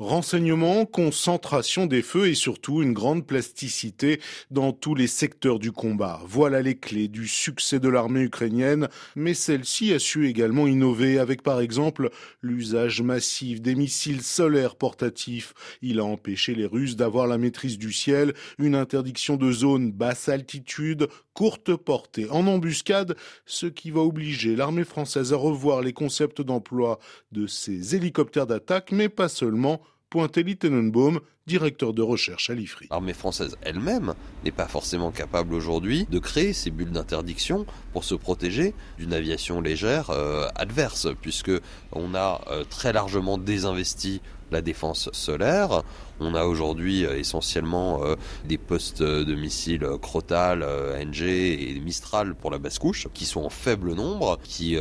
Renseignement, concentration des feux et surtout une grande plasticité dans tous les secteurs du combat. Voilà les clés du succès de l'armée ukrainienne, mais celle-ci a su également innover avec par exemple l'usage massif des missiles solaires portatifs. Il a empêché les Russes d'avoir la maîtrise du ciel, une interdiction de zone basse altitude, courte portée en embuscade, ce qui va obliger l'armée française à revoir les concepts d'emploi de ses hélicoptères d'attaque, mais pas seulement Pointelli Tenenbaum, directeur de recherche à l'IFRI. L'armée française elle-même n'est pas forcément capable aujourd'hui de créer ces bulles d'interdiction pour se protéger d'une aviation légère euh, adverse, puisque on a euh, très largement désinvesti la défense solaire. On a aujourd'hui euh, essentiellement euh, des postes de missiles Crotal, euh, NG et Mistral pour la basse couche, qui sont en faible nombre, qui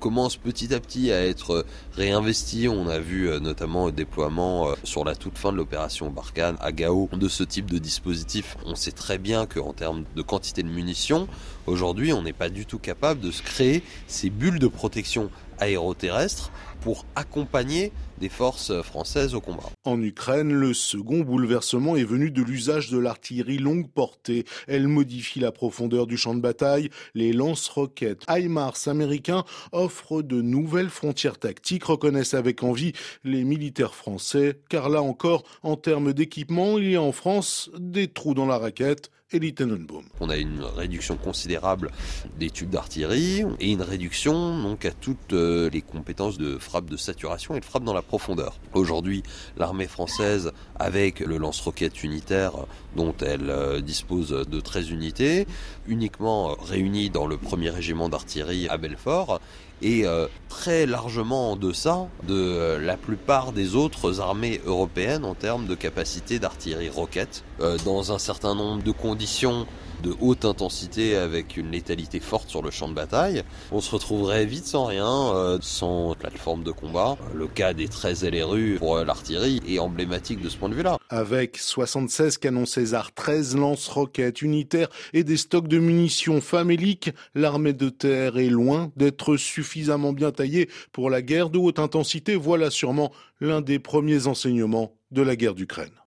commencent petit à petit à être réinvestis. On a vu notamment le déploiement sur la toute fin de l'opération Barkhane à de ce type de dispositif. On sait très bien qu'en termes de quantité de munitions, aujourd'hui on n'est pas du tout capable de se créer ces bulles de protection aéroterrestre pour accompagner des forces françaises au combat. En Ukraine, le second bouleversement est venu de l'usage de l'artillerie longue portée. Elle modifie la profondeur du champ de bataille. Les lance-roquettes HIMARS américains offrent de nouvelles frontières tactiques, reconnaissent avec envie les militaires français, car là encore, en termes d'équipement, il y a en France des trous dans la raquette on a une réduction considérable des tubes d'artillerie et une réduction donc à toutes euh, les compétences de frappe de saturation et de frappe dans la profondeur. Aujourd'hui, l'armée française, avec le lance-roquette unitaire dont elle euh, dispose de 13 unités, uniquement réunies dans le premier régiment d'artillerie à Belfort, est euh, très largement en deçà de la plupart des autres armées européennes en termes de capacité d'artillerie roquette. dans un certain nombre de conditions de haute intensité avec une létalité forte sur le champ de bataille, on se retrouverait vite sans rien, euh, sans plateforme de combat. Le cas des 13 LRU pour euh, l'artillerie est emblématique de ce point de vue-là. Avec 76 canons César, 13 lance-roquettes unitaires et des stocks de munitions faméliques, l'armée de terre est loin d'être suffisamment bien taillée pour la guerre de haute intensité. Voilà sûrement l'un des premiers enseignements de la guerre d'Ukraine.